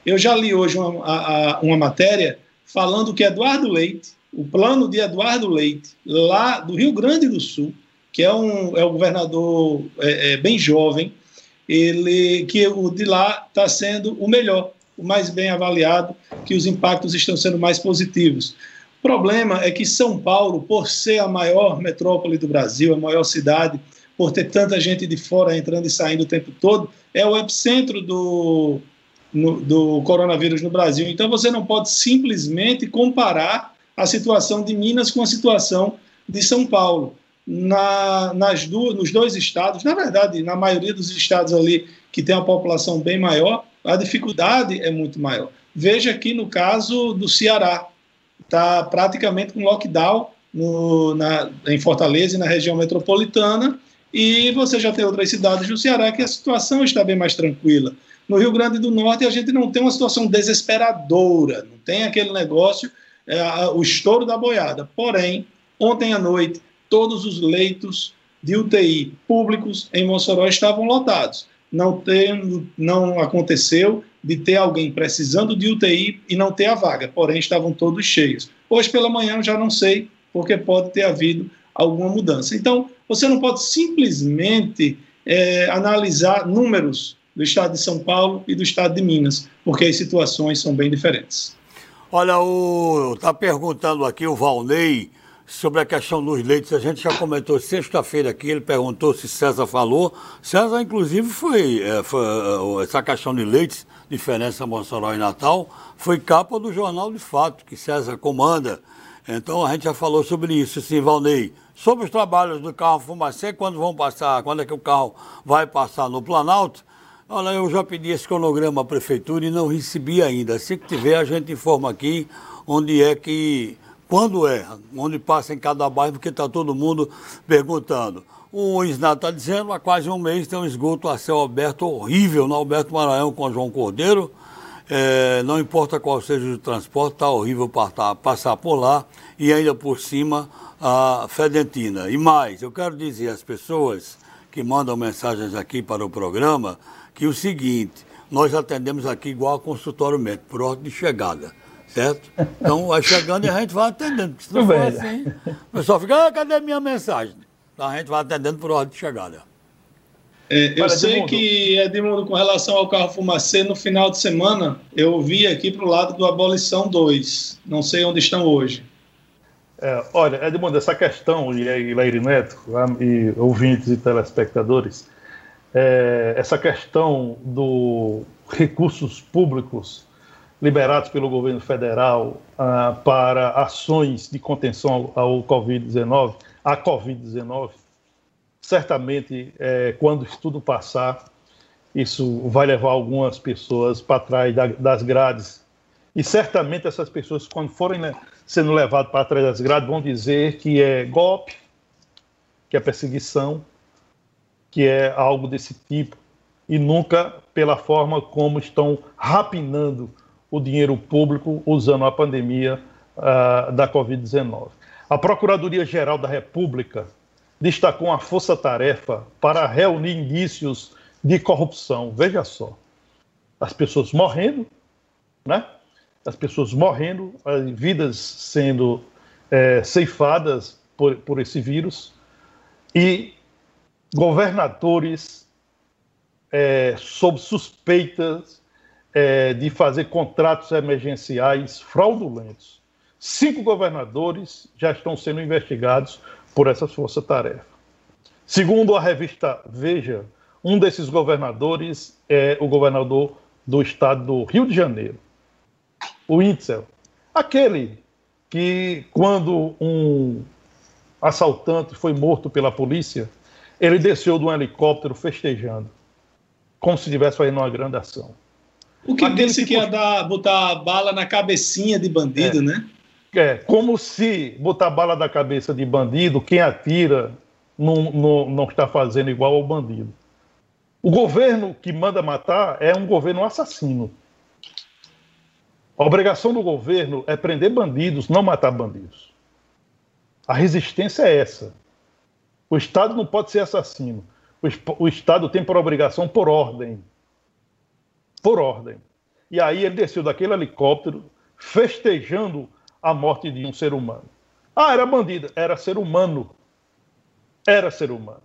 Eu já li hoje uma, a, uma matéria falando que Eduardo Leite, o plano de Eduardo Leite, lá do Rio Grande do Sul, que é um, é um governador é, é, bem jovem, ele que o de lá está sendo o melhor, mais bem avaliado, que os impactos estão sendo mais positivos. O problema é que São Paulo, por ser a maior metrópole do Brasil, a maior cidade, por ter tanta gente de fora entrando e saindo o tempo todo, é o epicentro do, no, do coronavírus no Brasil. Então você não pode simplesmente comparar a situação de Minas com a situação de São Paulo. Na, nas duas, nos dois estados, na verdade, na maioria dos estados ali que tem uma população bem maior, a dificuldade é muito maior. Veja aqui no caso do Ceará, está praticamente com lockdown no, na, em Fortaleza e na região metropolitana, e você já tem outras cidades do Ceará que a situação está bem mais tranquila. No Rio Grande do Norte, a gente não tem uma situação desesperadora, não tem aquele negócio, é, o estouro da boiada. Porém, ontem à noite, todos os leitos de UTI públicos em Mossoró estavam lotados. Não, tem, não aconteceu de ter alguém precisando de UTI e não ter a vaga, porém estavam todos cheios. Hoje pela manhã eu já não sei, porque pode ter havido alguma mudança. Então, você não pode simplesmente é, analisar números do estado de São Paulo e do estado de Minas, porque as situações são bem diferentes. Olha, está perguntando aqui o Valnei sobre a questão dos leitos. A gente já comentou sexta-feira aqui, ele perguntou se César falou. César, inclusive, foi, é, foi é, essa questão de leitos, diferença Mossoró e Natal, foi capa do Jornal de Fato, que César comanda. Então a gente já falou sobre isso, sim, Valnei. Sobre os trabalhos do carro fumacê, quando vão passar, quando é que o carro vai passar no Planalto, Olha, eu já pedi esse cronograma à prefeitura e não recebi ainda. Assim que tiver, a gente informa aqui onde é que. Quando é, onde passa em cada bairro, porque está todo mundo perguntando. O Isnato está dizendo, há quase um mês tem um esgoto a céu aberto horrível no Alberto Maranhão com João Cordeiro. É, não importa qual seja o transporte, está horrível passar, por lá e ainda por cima a Fedentina. E mais, eu quero dizer às pessoas que mandam mensagens aqui para o programa que o seguinte, nós atendemos aqui igual a consultório médico, por ordem de chegada, certo? Então, vai chegando e a gente vai atendendo. Se não for assim, o pessoal fica, ah, cadê minha mensagem? Então, a gente vai atendendo por ordem de chegada. É, eu sei que, Edmundo, com relação ao carro fumacê, no final de semana, eu vi aqui para o lado do Abolição 2. Não sei onde estão hoje. É, olha, Edmundo, essa questão, e aí, Leire Neto, e ouvintes e telespectadores, é, essa questão dos recursos públicos liberados pelo governo federal ah, para ações de contenção ao Covid-19, a Covid-19, certamente, é, quando isso tudo passar, isso vai levar algumas pessoas para trás da, das grades. E certamente essas pessoas, quando forem né, sendo levadas para trás das grades, vão dizer que é golpe, que é perseguição, que é algo desse tipo, e nunca pela forma como estão rapinando o dinheiro público usando a pandemia uh, da Covid-19. A Procuradoria-Geral da República destacou uma força-tarefa para reunir indícios de corrupção. Veja só, as pessoas morrendo, né? As pessoas morrendo, as vidas sendo é, ceifadas por, por esse vírus e governadores é, sob suspeitas é, de fazer contratos emergenciais fraudulentos. Cinco governadores já estão sendo investigados por essa força-tarefa. Segundo a revista Veja, um desses governadores é o governador do estado do Rio de Janeiro, o Itzel, aquele que, quando um assaltante foi morto pela polícia, ele desceu de um helicóptero festejando, como se estivesse fazendo uma grande ação. O que Aquele disse que, ia dar, botar bala na cabecinha de bandido, é. né? É como se botar bala na cabeça de bandido, quem atira não, não, não está fazendo igual ao bandido. O governo que manda matar é um governo assassino. A obrigação do governo é prender bandidos, não matar bandidos. A resistência é essa. O Estado não pode ser assassino. O, Estado tem por obrigação, por ordem. Por ordem. E aí ele desceu daquele helicóptero festejando a morte de um ser humano. Ah, era bandido. Era ser humano. Era ser humano.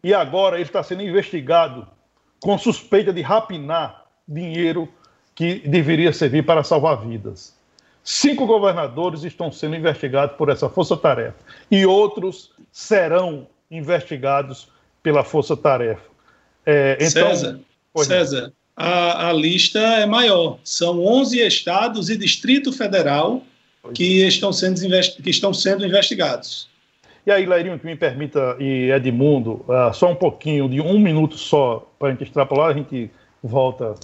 E agora ele está sendo investigado com suspeita de rapinar dinheiro que deveria servir para salvar vidas. Cinco governadores estão sendo investigados por essa força-tarefa e outros serão investigados pela força-tarefa. É, então, César, César a, a, lista é maior. São 11 estados e Distrito Federal que estão sendo, que estão sendo investigados. E aí, Leirinho, que me permita, e Edmundo, uh, só um pouquinho, de um minuto só, para a gente extrapolar, a gente volta.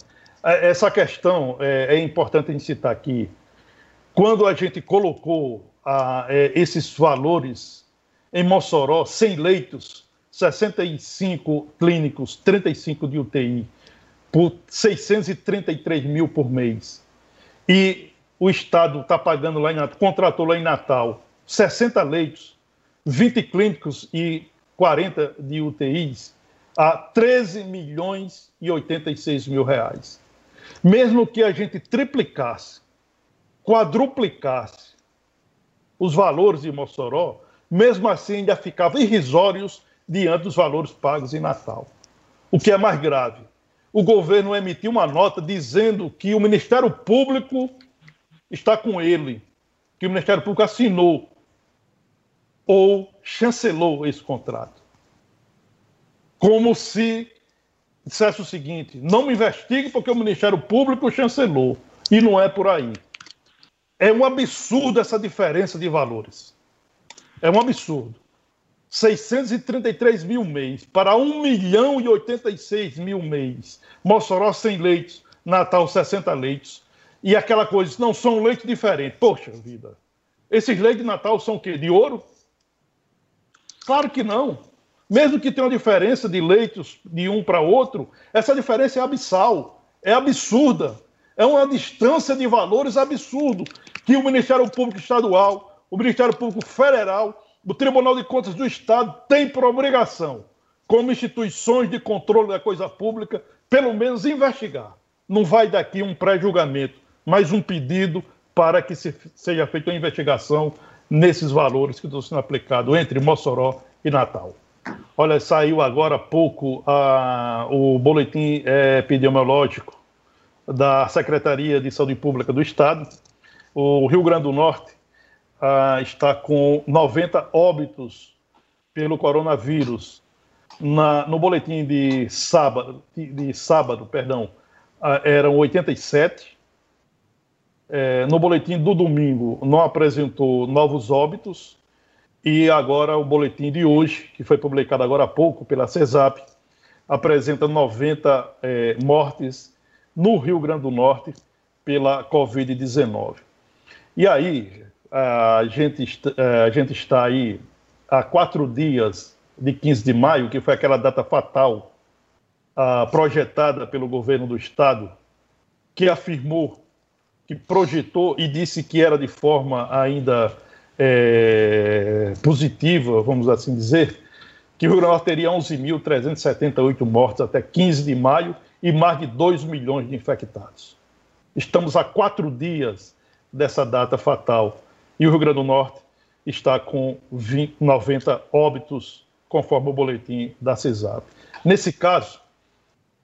É, essa questão é, é importante a gente citar aqui. Quando a gente colocou uh, esses valores em Mossoró, 100 leitos, 65 clínicos, 35 de UTI, por 633 mil por mês. E o Estado está pagando lá em Natal, contratou lá em Natal 60 leitos, 20 clínicos e 40 de UTIs, a 13 milhões e 86 mil reais. Mesmo que a gente triplicasse, quadruplicasse os valores de Mossoró, mesmo assim ainda ficavam irrisórios diante dos valores pagos em Natal. O que é mais grave, o governo emitiu uma nota dizendo que o Ministério Público está com ele, que o Ministério Público assinou ou chancelou esse contrato. Como se dissesse o seguinte: não me investigue porque o Ministério Público chancelou. E não é por aí. É um absurdo essa diferença de valores. É um absurdo. 633 mil mês para 1 milhão e 86 mil mês. Mossoró 100 leitos, Natal 60 leitos. E aquela coisa, não são leitos diferentes. Poxa vida. Esses leitos de Natal são o quê? De ouro? Claro que não. Mesmo que tenha uma diferença de leitos de um para outro, essa diferença é abissal, é absurda. É uma distância de valores absurdo que o Ministério Público Estadual, o Ministério Público Federal o Tribunal de Contas do Estado tem por obrigação, como instituições de controle da coisa pública, pelo menos investigar. Não vai daqui um pré-julgamento, mas um pedido para que se, seja feita uma investigação nesses valores que estão sendo aplicados entre Mossoró e Natal. Olha, saiu agora há pouco a, o boletim é, epidemiológico da Secretaria de Saúde Pública do Estado. O Rio Grande do Norte ah, está com 90 óbitos pelo coronavírus. Na, no boletim de sábado, de, de sábado perdão, ah, eram 87. É, no boletim do domingo não apresentou novos óbitos. E agora o boletim de hoje, que foi publicado agora há pouco pela CESAP, apresenta 90 é, mortes no Rio Grande do Norte pela Covid-19. E aí, a gente, a gente está aí há quatro dias de 15 de maio, que foi aquela data fatal uh, projetada pelo governo do Estado, que afirmou, que projetou e disse que era de forma ainda é, positiva, vamos assim dizer, que o Rio Grande teria 11.378 mortos até 15 de maio e mais de 2 milhões de infectados. Estamos a quatro dias dessa data fatal e o Rio Grande do Norte está com 20, 90 óbitos, conforme o boletim da CESAP. Nesse caso,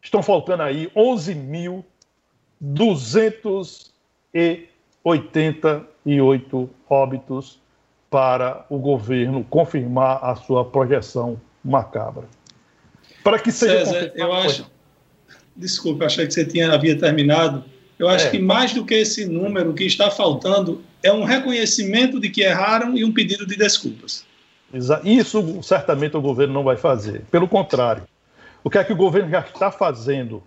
estão faltando aí 11.288 óbitos para o governo confirmar a sua projeção macabra. Para que seja César, eu acho. Desculpa, achei que você tinha havia terminado. Eu acho é. que mais do que esse número, o que está faltando é um reconhecimento de que erraram e um pedido de desculpas. Isso certamente o governo não vai fazer. Pelo contrário, o que é que o governo já está fazendo?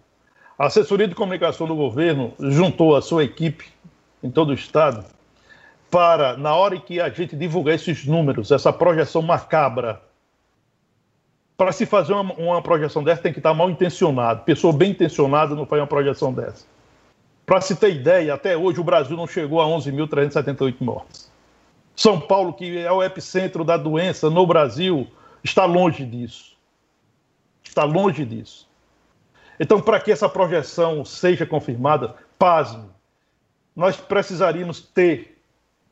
A assessoria de comunicação do governo juntou a sua equipe em todo o estado para, na hora em que a gente divulgar esses números, essa projeção macabra, para se fazer uma, uma, projeção dessa tem que estar mal intencionado. Pessoa bem intencionada não faz uma projeção dessa. Para se ter ideia, até hoje o Brasil não chegou a 11.378 mortes. São Paulo, que é o epicentro da doença no Brasil, está longe disso. Está longe disso. Então, para que essa projeção seja confirmada, pasme, nós precisaríamos ter,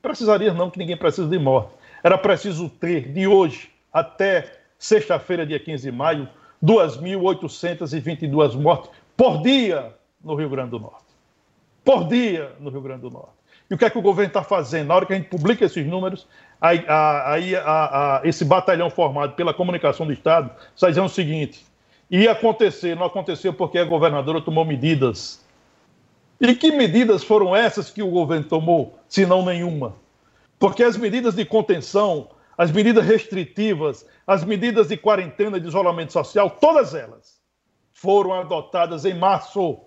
precisaria não que ninguém precisa de morte, era preciso ter de hoje até sexta-feira, dia 15 de maio, 2.822 mortes por dia no Rio Grande do Norte. Por dia no Rio Grande do Norte. E o que é que o governo está fazendo? Na hora que a gente publica esses números, aí, aí a, a, esse batalhão formado pela comunicação do Estado está dizendo o seguinte: ia acontecer, não aconteceu porque a governadora tomou medidas. E que medidas foram essas que o governo tomou, se não nenhuma? Porque as medidas de contenção, as medidas restritivas, as medidas de quarentena de isolamento social, todas elas foram adotadas em março.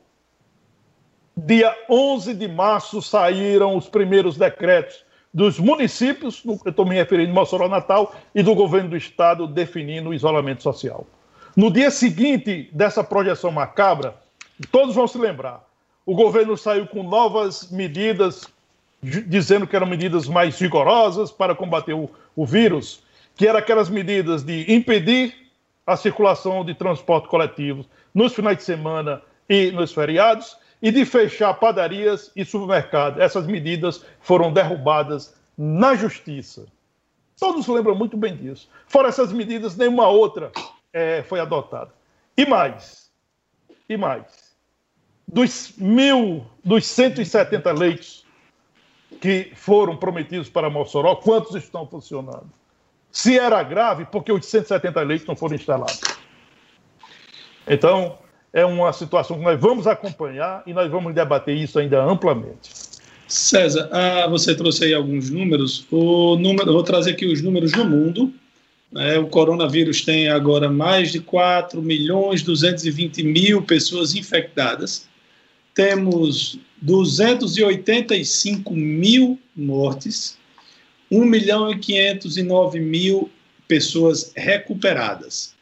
Dia 11 de março saíram os primeiros decretos dos municípios, eu estou me referindo a Mossoró Natal, e do governo do estado definindo o isolamento social. No dia seguinte dessa projeção macabra, todos vão se lembrar, o governo saiu com novas medidas, dizendo que eram medidas mais rigorosas para combater o, o vírus, que eram aquelas medidas de impedir a circulação de transporte coletivo nos finais de semana e nos feriados, e de fechar padarias e supermercados. Essas medidas foram derrubadas na justiça. Todos lembram muito bem disso. Fora essas medidas, nenhuma outra é, foi adotada. E mais, e mais, dos mil, dos 170 leitos que foram prometidos para Mossoró, quantos estão funcionando? Se era grave, porque os 170 leitos não foram instalados. Então, é uma situação que nós vamos acompanhar e nós vamos debater isso ainda amplamente. César, ah, você trouxe aí alguns números. O número, vou trazer aqui os números do mundo. É, o coronavírus tem agora mais de 4 milhões 220 mil pessoas infectadas. Temos 285 mil mortes, 1 milhão e 509 mil pessoas recuperadas.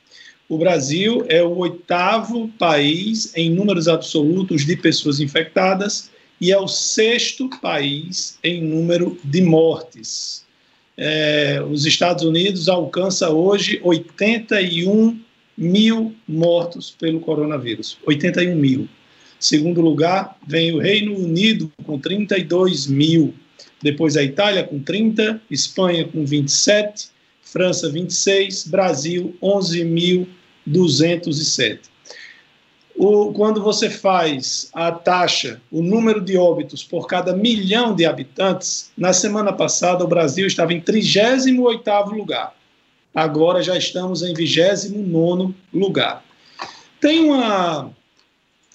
O Brasil é o oitavo país em números absolutos de pessoas infectadas e é o sexto país em número de mortes. É, os Estados Unidos alcança hoje 81 mil mortos pelo coronavírus. 81 mil. Segundo lugar, vem o Reino Unido com 32 mil. Depois a Itália com 30, Espanha com 27, França 26, Brasil 11.207. O, quando você faz a taxa, o número de óbitos por cada milhão de habitantes, na semana passada o Brasil estava em 38º lugar. Agora já estamos em 29º lugar. Tem uma,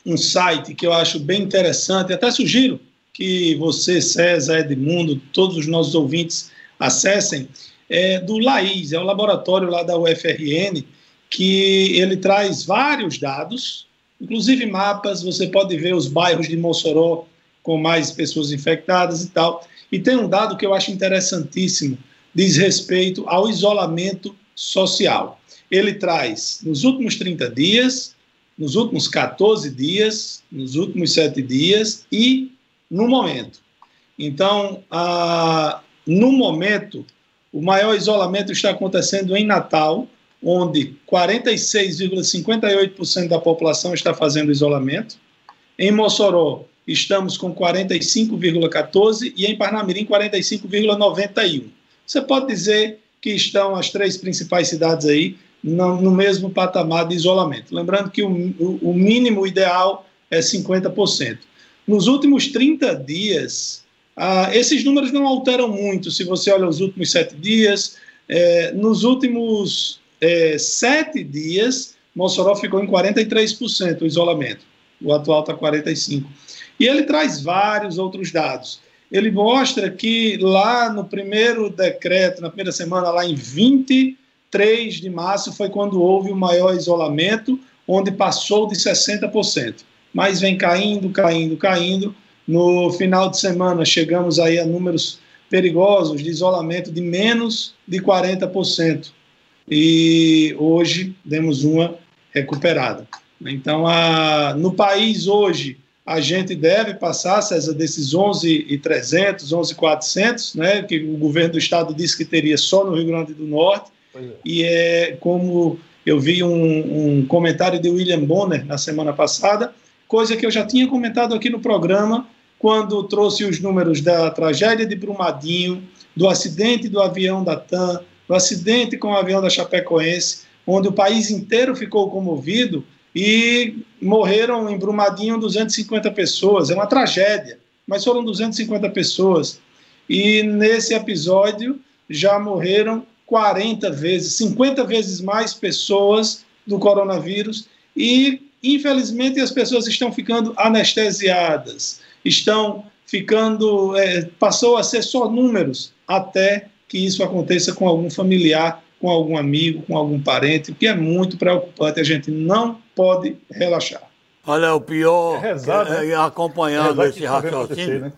um site que eu acho bem interessante, até sugiro que você, César, Edmundo, todos os nossos ouvintes acessem, é do LAIS, é o laboratório lá da UFRN, que ele traz vários dados inclusive mapas, você pode ver os bairros de Mossoró com mais pessoas infectadas e tal. E tem um dado que eu acho interessantíssimo, diz respeito ao isolamento social. Ele traz, nos últimos 30 dias, nos últimos 14 dias, nos últimos 7 dias e no momento. Então, a, no momento, o maior isolamento está acontecendo em Natal, onde 46,58% da população está fazendo isolamento. Em Mossoró, estamos com 45,14% e em Parnamirim, 45,91%. Você pode dizer que estão as três principais cidades aí no, no mesmo patamar de isolamento. Lembrando que o, o mínimo ideal é 50%. Nos últimos 30 dias, ah, esses números não alteram muito se você olha os últimos sete dias. Eh, nos últimos é, sete dias, Mossoró ficou em 43% o isolamento. O atual está 45%. E ele traz vários outros dados. Ele mostra que lá no primeiro decreto, na primeira semana, lá em 23 de março, foi quando houve o maior isolamento, onde passou de 60%. Mas vem caindo, caindo, caindo. No final de semana, chegamos aí a números perigosos de isolamento de menos de 40%. E hoje demos uma recuperada. Então, a, no país hoje, a gente deve passar, César, desses 11,300, 11,400, né, que o governo do estado disse que teria só no Rio Grande do Norte, é. e é como eu vi um, um comentário de William Bonner na semana passada, coisa que eu já tinha comentado aqui no programa, quando trouxe os números da tragédia de Brumadinho, do acidente do avião da TAM, do acidente com o avião da Chapecoense, onde o país inteiro ficou comovido e morreram em Brumadinho 250 pessoas. É uma tragédia, mas foram 250 pessoas. E nesse episódio já morreram 40 vezes, 50 vezes mais pessoas do coronavírus e infelizmente as pessoas estão ficando anestesiadas, estão ficando, é, passou a ser só números até que isso aconteça com algum familiar, com algum amigo, com algum parente, o que é muito preocupante. A gente não pode relaxar. Olha, o pior, é rezar, é, né? acompanhando esse raciocínio, né?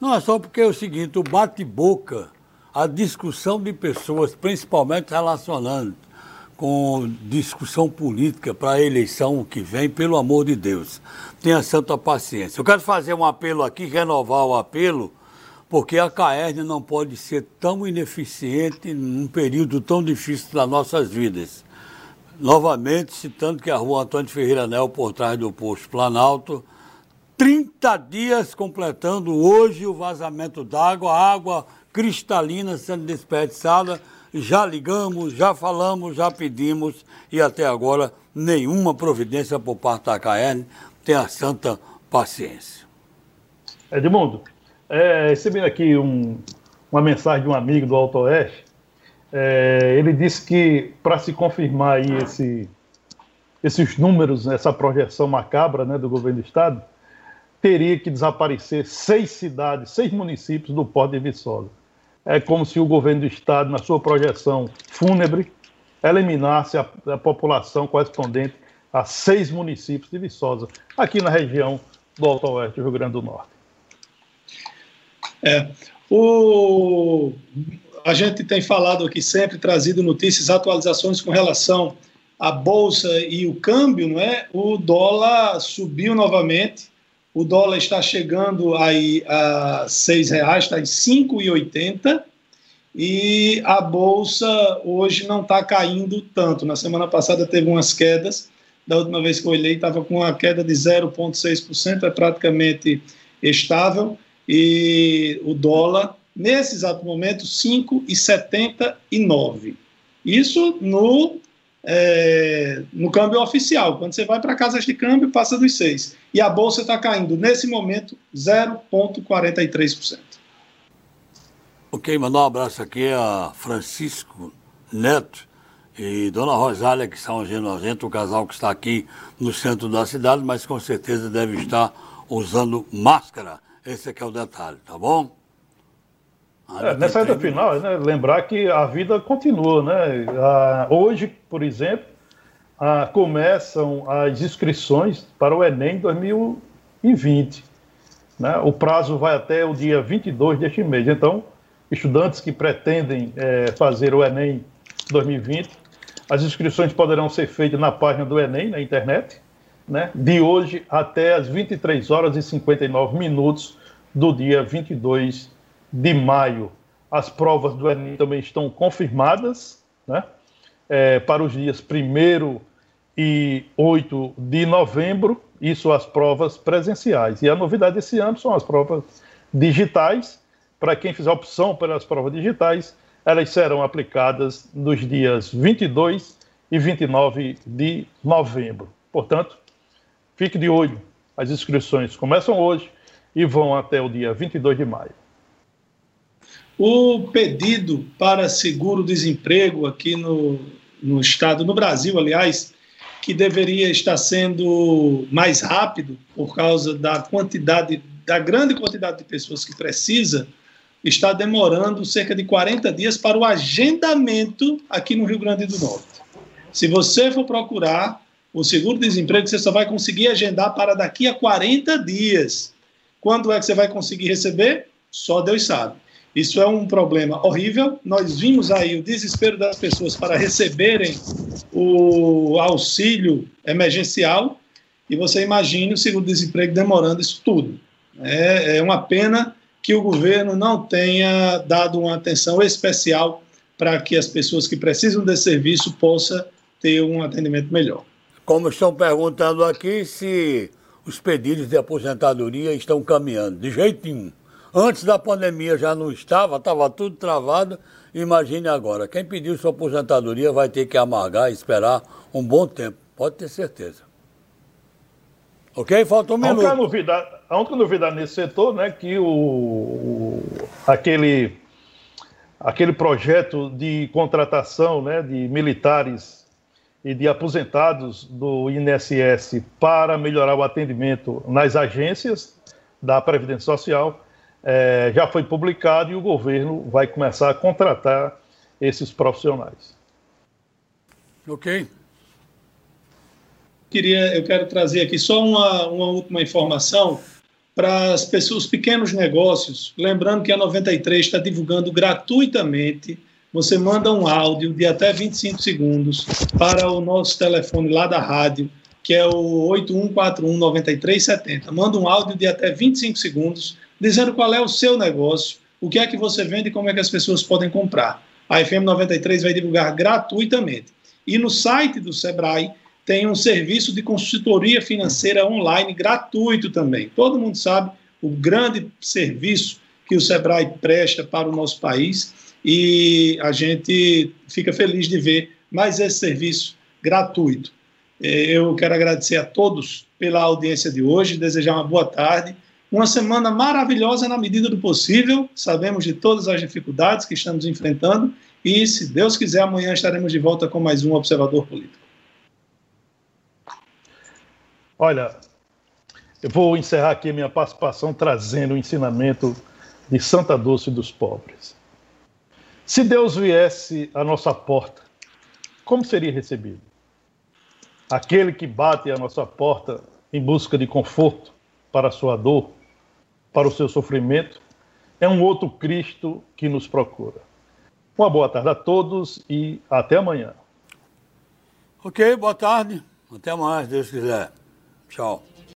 não é só porque é o seguinte, o bate-boca a discussão de pessoas, principalmente relacionando com discussão política para a eleição que vem, pelo amor de Deus, tenha santa paciência. Eu quero fazer um apelo aqui, renovar o apelo, porque a CAERN não pode ser tão ineficiente num período tão difícil das nossas vidas. Novamente, citando que a rua Antônio Ferreira Nel, por trás do posto Planalto, 30 dias completando hoje o vazamento d'água, água cristalina sendo desperdiçada. Já ligamos, já falamos, já pedimos e até agora nenhuma providência por parte da CAERN. Tenha santa paciência. Edmundo, é, recebendo aqui um, uma mensagem de um amigo do Alto Oeste. É, ele disse que para se confirmar aí esse, esses números, essa projeção macabra né, do governo do estado, teria que desaparecer seis cidades, seis municípios do Porto de Viçosa é como se o governo do estado, na sua projeção fúnebre, eliminasse a, a população correspondente a seis municípios de Viçosa, aqui na região do Alto Oeste do Rio Grande do Norte. É, o, a gente tem falado aqui sempre, trazido notícias, atualizações com relação à Bolsa e o câmbio, não é? O dólar subiu novamente, o dólar está chegando aí a seis reais, está em 5,80 e a bolsa hoje não está caindo tanto. Na semana passada teve umas quedas, da última vez que eu olhei estava com uma queda de 0,6%, é praticamente estável e o dólar nesse exato momento 5,79. Isso no é, no câmbio oficial. Quando você vai para casas de câmbio, passa dos 6. E a bolsa está caindo, nesse momento, 0,43%. Ok, mandar um abraço aqui a Francisco Neto e Dona Rosália, que são genosento, o casal que está aqui no centro da cidade, mas com certeza deve estar usando máscara. Esse aqui é o detalhe, tá bom? É, nessa reta final, né, lembrar que a vida continua. Né? Ah, hoje, por exemplo, ah, começam as inscrições para o Enem 2020. Né? O prazo vai até o dia 22 deste mês. Então, estudantes que pretendem é, fazer o Enem 2020, as inscrições poderão ser feitas na página do Enem, na internet, né? de hoje até as 23 horas e 59 minutos do dia 22 de maio. As provas do Enem também estão confirmadas, né? É, para os dias 1 e 8 de novembro, isso as provas presenciais. E a novidade desse ano são as provas digitais. Para quem fizer opção pelas provas digitais, elas serão aplicadas nos dias 22 e 29 de novembro. Portanto, fique de olho. As inscrições começam hoje e vão até o dia 22 de maio. O pedido para seguro-desemprego aqui no, no estado, no Brasil, aliás, que deveria estar sendo mais rápido por causa da quantidade, da grande quantidade de pessoas que precisa, está demorando cerca de 40 dias para o agendamento aqui no Rio Grande do Norte. Se você for procurar o seguro-desemprego, você só vai conseguir agendar para daqui a 40 dias. Quando é que você vai conseguir receber? Só Deus sabe. Isso é um problema horrível. Nós vimos aí o desespero das pessoas para receberem o auxílio emergencial e você imagine o seguro-desemprego demorando isso tudo. É, é uma pena que o governo não tenha dado uma atenção especial para que as pessoas que precisam desse serviço possam ter um atendimento melhor. Como estão perguntando aqui se os pedidos de aposentadoria estão caminhando. De jeito nenhum. Antes da pandemia já não estava, estava tudo travado. Imagine agora, quem pediu sua aposentadoria vai ter que amargar e esperar um bom tempo, pode ter certeza. Ok? Falta um minuto. A única novidade, a única novidade nesse setor, né, que o, o, aquele, aquele projeto de contratação né, de militares e de aposentados do INSS para melhorar o atendimento nas agências da Previdência Social é, já foi publicado e o governo vai começar a contratar esses profissionais. Ok queria, eu quero trazer aqui só uma, uma última informação para as pessoas, os pequenos negócios. Lembrando que a 93 está divulgando gratuitamente. Você manda um áudio de até 25 segundos para o nosso telefone lá da rádio, que é o 8141-9370. Manda um áudio de até 25 segundos, dizendo qual é o seu negócio, o que é que você vende e como é que as pessoas podem comprar. A FM 93 vai divulgar gratuitamente. E no site do Sebrae tem um serviço de consultoria financeira online gratuito também. Todo mundo sabe o grande serviço que o Sebrae presta para o nosso país e a gente fica feliz de ver mais esse serviço gratuito. É, eu quero agradecer a todos pela audiência de hoje, desejar uma boa tarde, uma semana maravilhosa na medida do possível. Sabemos de todas as dificuldades que estamos enfrentando e, se Deus quiser, amanhã estaremos de volta com mais um Observador Político. Olha, eu vou encerrar aqui minha participação trazendo o ensinamento de Santa Dulce dos Pobres. Se Deus viesse à nossa porta, como seria recebido? Aquele que bate à nossa porta em busca de conforto para a sua dor, para o seu sofrimento, é um outro Cristo que nos procura. Uma boa tarde a todos e até amanhã. Ok, boa tarde. Até mais, Deus quiser. Ciao.